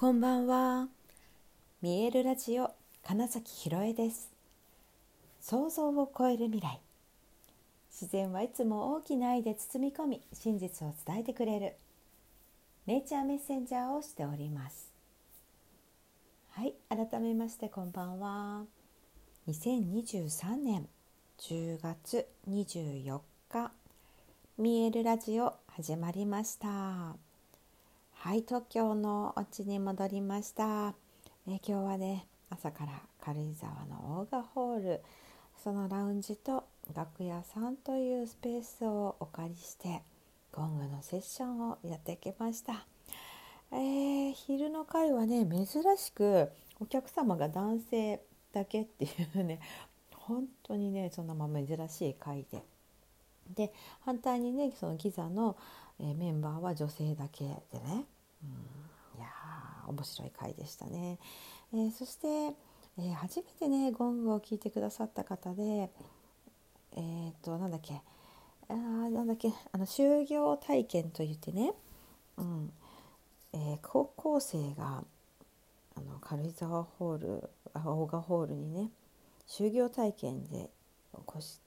こんばんは。見えるラジオ金崎ひろえです。想像を超える未来。自然はいつも大きな愛で包み込み、真実を伝えてくれる。ネイチャーメッセンジャーをしております。はい、改めましてこんばんは。2023年10月24日、見えるラジオ始まりました。はい東京のお家に戻りました、え今日はね朝から軽井沢のオーガホール。そのラウンジと楽屋さんというスペースをお借りしてゴングのセッションをやってきました、えー、昼の会はね珍しくお客様が男性だけっていうね本当にねそんなまま珍しい会で。で反対にねそのギザの、えメンバーは女性だけでね、うん、いや面白い回でしたね。えー、そして、えー、初めてねゴングを聞いてくださった方でえっ、となんだっけ。あなんだっけ。あの就業体験といってね、うん。えー、高校生があの軽井沢ホールオーガホールにね就業体験でお越し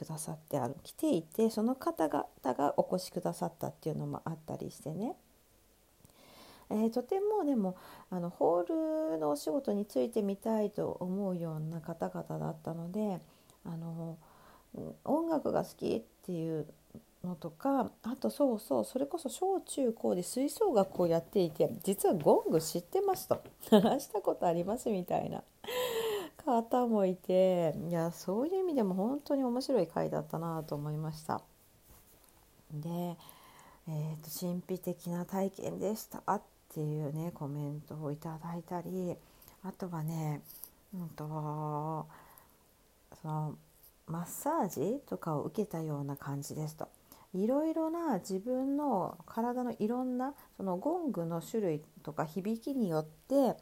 くださってあの来ていてその方々がお越しくださったっていうのもあったりしてね、えー、とてもでもあのホールのお仕事についてみたいと思うような方々だったのであの音楽が好きっていうのとかあとそうそうそれこそ小中高で吹奏楽をやっていて実はゴング知ってますと。鳴らしたことありますみたいな。方もいていやそういう意味でも本当に面白い回だったなと思いました。で、えーと、神秘的な体験でしたっていうねコメントをいただいたりあとはね、うんと、そのマッサージとかを受けたような感じですと。いろいろな自分の体のいろんなそのゴングの種類とか響きによって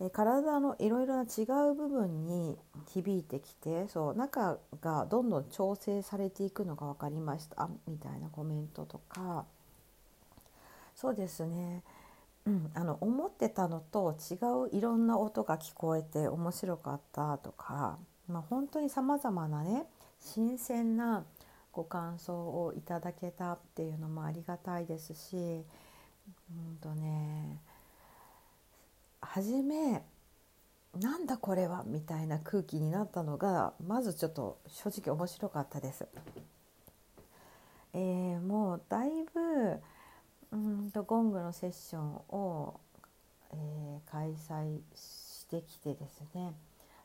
え体のいろいろな違う部分に響いてきてそう中がどんどん調整されていくのが分かりましたみたいなコメントとか。そうですね、うん、あの思ってたのと違ういろんな音が聞こえて面白かったとか、まあ、本当にさまざまなね新鮮なご感想をいただけたっていうのもありがたいですし、うんとね。初めなんだこれはみたいな空気になったのがまずちょっと正直面白かったです。えー、もうだいぶうんとゴングのセッションを、えー、開催してきてですね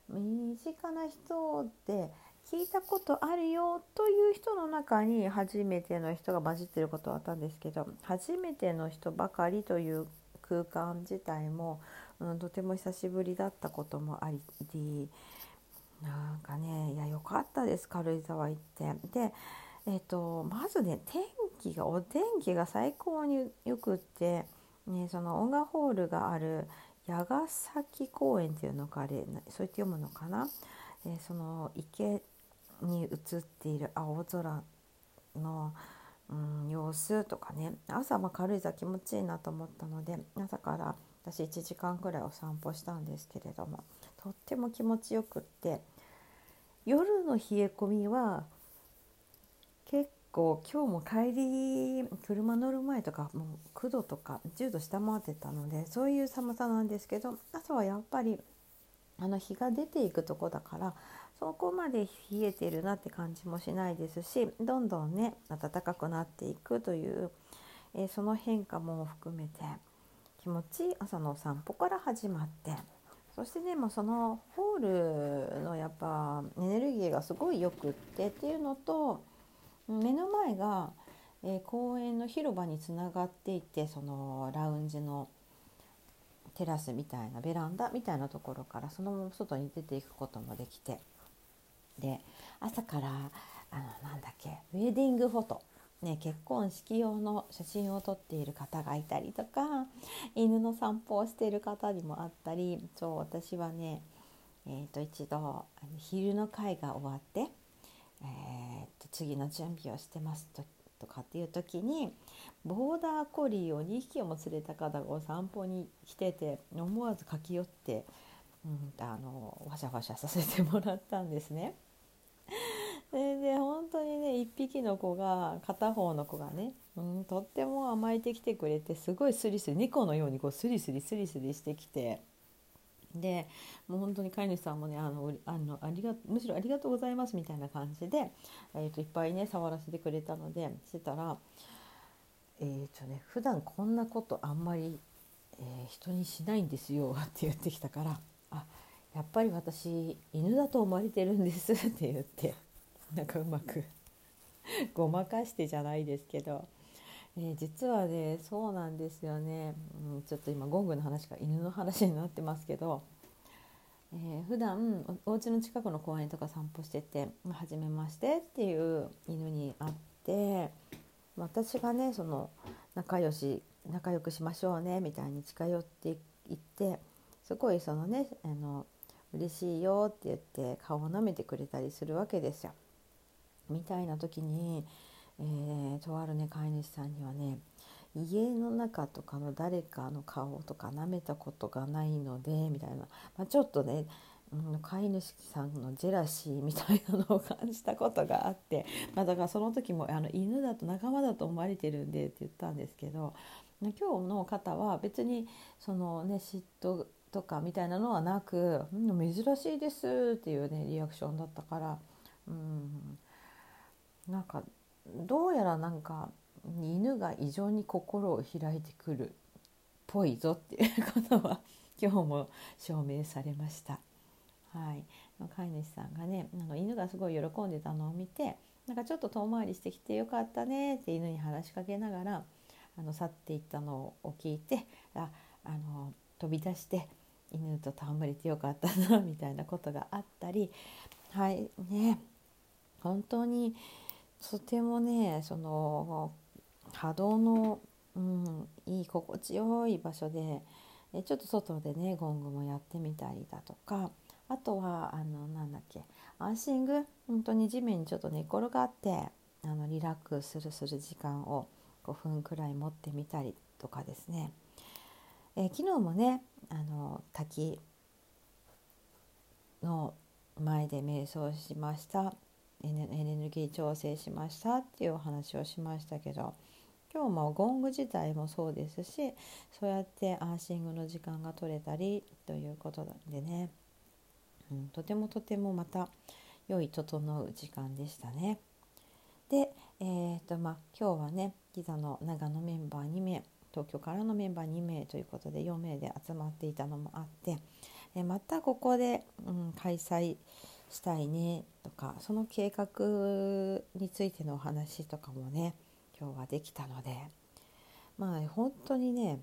身近な人で聞いたことあるよという人の中に初めての人が混じってることはあったんですけど初めての人ばかりという空間自体もうん、とても久しぶりだったこともありなんかねいや良かったです軽井沢行って。でえーと、まずね天気がお天気が最高によくって、ね、その音楽ホールがある矢ヶ崎公園っていうのかあれそう言って読むのかな、えー、その池に映っている青空の、うん、様子とかね朝ま軽井沢気持ちいいなと思ったので朝から私1時間ぐらいお散歩したんですけれどもとっても気持ちよくって夜の冷え込みは結構今日も帰り車乗る前とかもう9度とか10度下回ってたのでそういう寒さなんですけど朝はやっぱりあの日が出ていくとこだからそこまで冷えてるなって感じもしないですしどんどんね暖かくなっていくという、えー、その変化も含めて。気持ちいい朝のお散歩から始まって。そしてねもうそのホールのやっぱエネルギーがすごいよくってっていうのと目の前が、えー、公園の広場につながっていてそのラウンジのテラスみたいなベランダみたいなところからそのまま外に出ていくこともできて。で朝からあのなんだっけウェディングフォト。ね、結婚式用の写真を撮っている方がいたりとか犬の散歩をしている方にもあったりそう私はね、えー、と一度昼の会が終わって、えー、と次の準備をしてますととかっていう時にボーダーコリーを2匹も連れた方がお散歩に来てて思わず駆け寄って、うん、あのワシャワシャさせてもらったんですね。匹の子が片方の子がね、うん、とっても甘えてきてくれてすごいスリスリ猫のようにこうスリスリスリスリしてきて。でもう本当に飼い主さんもねあのあのありがむしろありがとうございますみたいな感じで、えーと、いっぱいね触らせてくれたのでしてたらえーとね普段こんなことあんまり、えー、人にしないんですよ って言ってきたからあやっぱり私犬だと思われてるんですって言ってなんかうまく ごまかしてじゃないですけど、えー、実はねそうなんですよね、うん、ちょっと今ゴングの話が犬の話になってますけど、えー、普段おお家の近くの公園とか散歩してて「はじめまして」っていう犬に会って私がねその仲良し仲良くしましょうねみたいに近寄っていってすごいそのねあの嬉しいよって言って顔を舐めてくれたりするわけですよ。みたいな時に、えー、とあるね飼い主さんにはね家の中とかの誰かの顔とか舐めたことがないのでみたいな、まあ、ちょっとね、うん、飼い主さんのジェラシーみたいなのを感じたことがあって、まあ、だからその時もあの犬だと仲間だと思われてるんでって言ったんですけど今日の方は別にそのね嫉妬とかみたいなのはなく「、珍しいです」っていうねリアクションだったから、うん、なんかどうやらなんか犬が異常に心を開いてくるっぽいぞっていうことは今日も証明されました。はい、飼い主さんがねあの犬がすごい喜んでたのを見てなんかちょっと遠回りしてきてよかったねって犬に話しかけながらあの去っていったのを聞いてああの飛び出して犬と戯れてよかったなみたいなことがあったり。はい。ね。本当にとてもねその波動の、うん、いい心地よい場所でえちょっと外でねゴングもやってみたりだとかあとはあのなんだっけアンシング本当に地面にちょっと寝転がってあのリラックスするする時間を5分くらい持ってみたりとかですね、え、昨日もねあの滝の前で瞑想しました。エネルギー調整しましたっていうお話をしましたけど今日もゴング自体もそうですしそうやってアーシングの時間が取れたりということなんでね、うん、とてもとてもまた良い整う時間でしたね。で、えーとまあ、今日はねギザの長野メンバー2名東京からのメンバー2名ということで4名で集まっていたのもあって、またここで、うん、開催ししたいねとかその計画についてのお話とかもね今日はできたのでまあ本当にね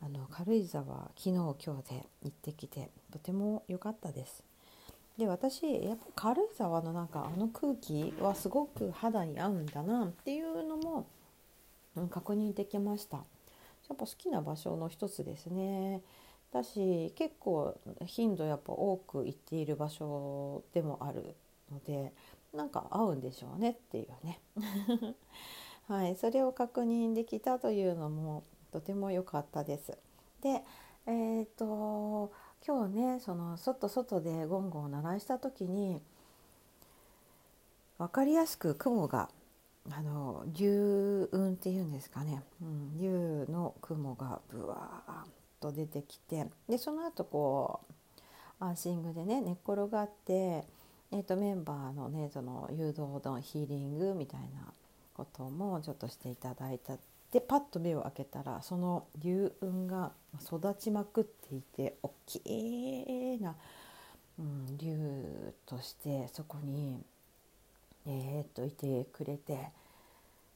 あの軽井沢昨日今日で行ってきてとても良かったです。で私やっぱ軽井沢のなんかあの空気はすごく肌に合うんだなっていうのも、うん、確認できました。やっぱ好きな場所の一つですね。だし結構頻度やっぱ多く行っている場所でもあるのでなんか合うんでしょうねっていうね はい、それを確認できたというのもとても良かったです。で、えーと、今日ねその外外でゴンゴンを鳴らした時に分かりやすく雲があの流雲っていうんですかね、うん、竜の雲がぶわーと出てきてでその後こうアーシングでね寝っ転がって、えー、とメンバーのねその誘導のヒーリングみたいなこともちょっとしていただいたでパッと目を開けたらその流雲が育ちまくっていて大きな、うん、竜としてそこにえー、っといてくれて。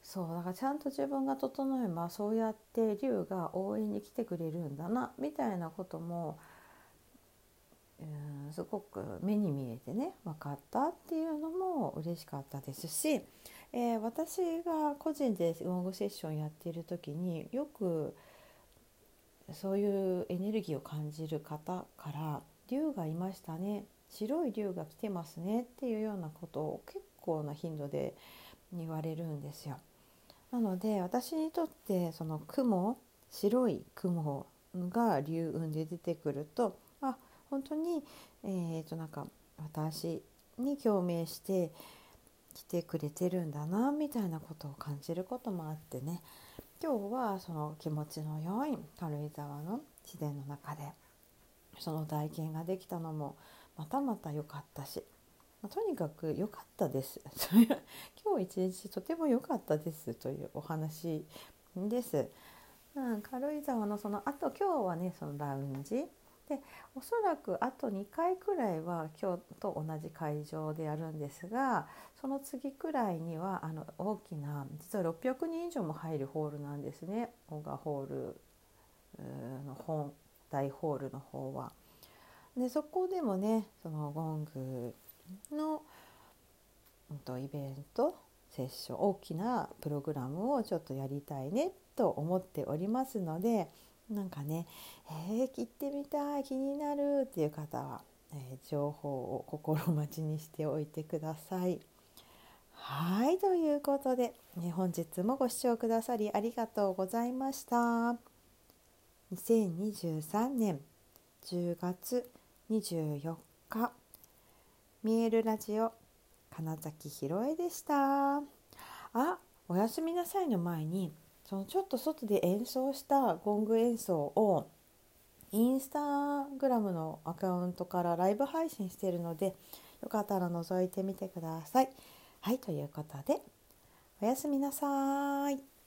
そうだからちゃんと自分が整えばそうやって龍が応援に来てくれるんだなみたいなこともうんすごく目に見えてね分かったっていうのも嬉しかったですし、えー、私が個人でウォングセッションやっている時によくそういうエネルギーを感じる方から「竜がいましたね白い竜が来てますね」っていうようなことを結構な頻度で言われるんですよ。なので私にとってその雲白い雲が流雲で出てくるとあ本当にえー、となんか私に共鳴して来てくれてるんだなみたいなことを感じることもあってね。今日はその気持ちの良い軽井沢の自然の中でその体験ができたのもまたまた良かったし、まあ、とにかく良かったです 今日一日とても良かったですというお話です。うん、軽井沢のそのあと今日はねそのラウンジでおそらくあと2回くらいは今日と同じ会場でやるんですがその次くらいにはあの大きな実は600人以上も入るホールなんですねオガホールの本大ホールの方は。でそこでもねそのゴングの、うん、とイベントセッション大きなプログラムをちょっとやりたいねと思っておりますのでなんかね、えー、切ってみたい気になるっていう方は、えー、情報を心待ちにしておいてください。はいということで、ね、本日もご視聴くださりありがとうございました。2023年10月24日見えるラジオ金崎ひろえでした。あおやすみなさいの前にそのちょっと外で演奏したゴング演奏をインスタグラムのアカウントからライブ配信しているのでよかったら覗いてみてください。はいということでおやすみなさい。